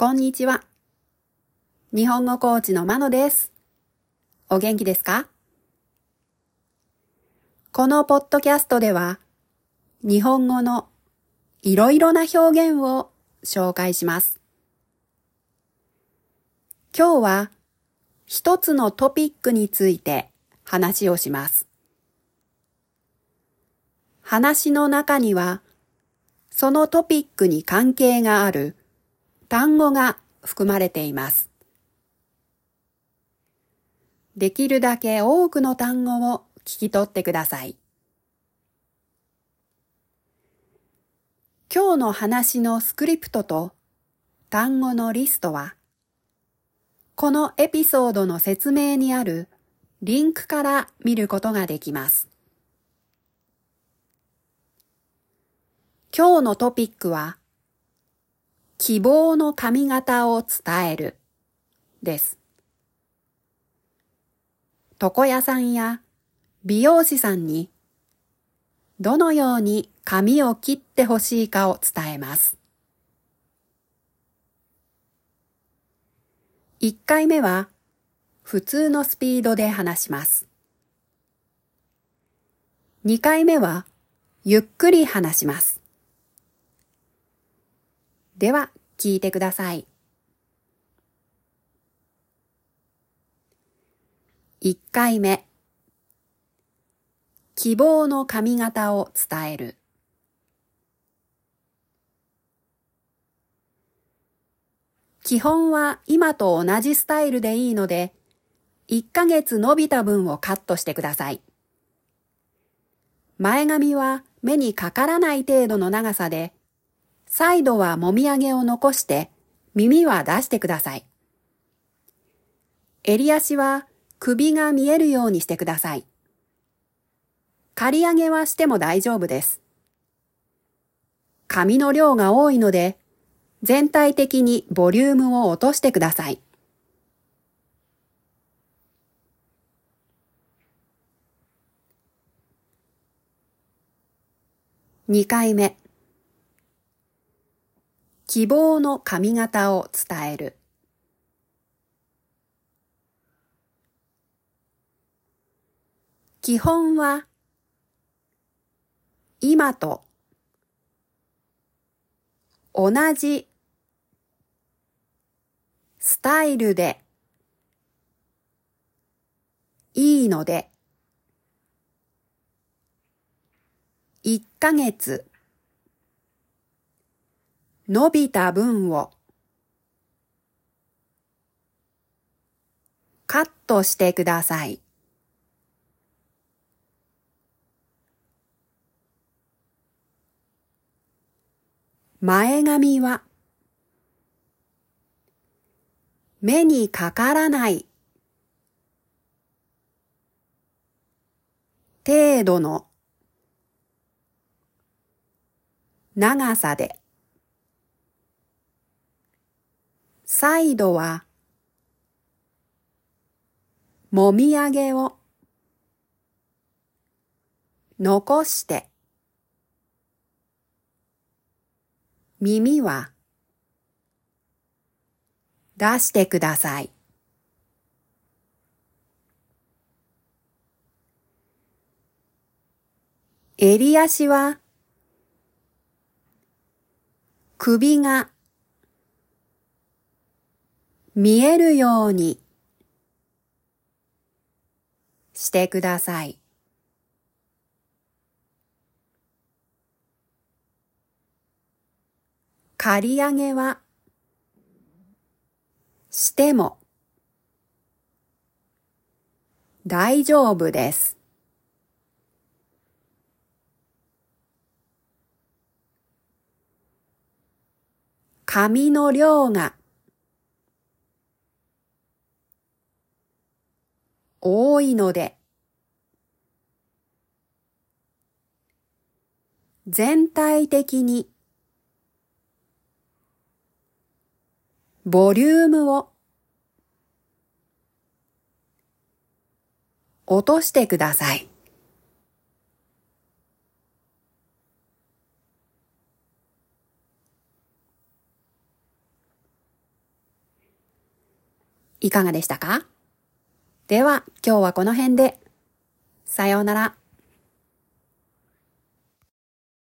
こんにちは。日本語コーチのまのです。お元気ですか？このポッドキャストでは、日本語のいろいろな表現を紹介します。今日は一つのトピックについて話をします。話の中には、そのトピックに関係がある単語が含まれています。できるだけ多くの単語を聞き取ってください。今日の話のスクリプトと単語のリストは、このエピソードの説明にあるリンクから見ることができます。今日のトピックは、希望の髪型を伝えるです。床屋さんや美容師さんにどのように髪を切ってほしいかを伝えます。1回目は普通のスピードで話します。2回目はゆっくり話します。では、聞いてください。1回目。希望の髪型を伝える。基本は今と同じスタイルでいいので、1ヶ月伸びた分をカットしてください。前髪は目にかからない程度の長さで、サイドはもみあげを残して耳は出してください。襟足は首が見えるようにしてください。刈り上げはしても大丈夫です。髪の量が多いので、全体的にボリュームを落としてください。2回目。希望の髪型を伝える。基本は今と同じスタイルでいいので1ヶ月伸びた分を。カットしてください。前髪は目にかからない。程度の長さで。サイドは、もみあげを残して、耳は出してください。襟足は首が見えるようにしてください。刈り上げはしても大丈夫です。髪の量が多いので、全体的に。ボリュームを。落としてください。いかがでしたか？では今日はこの辺で。さようなら。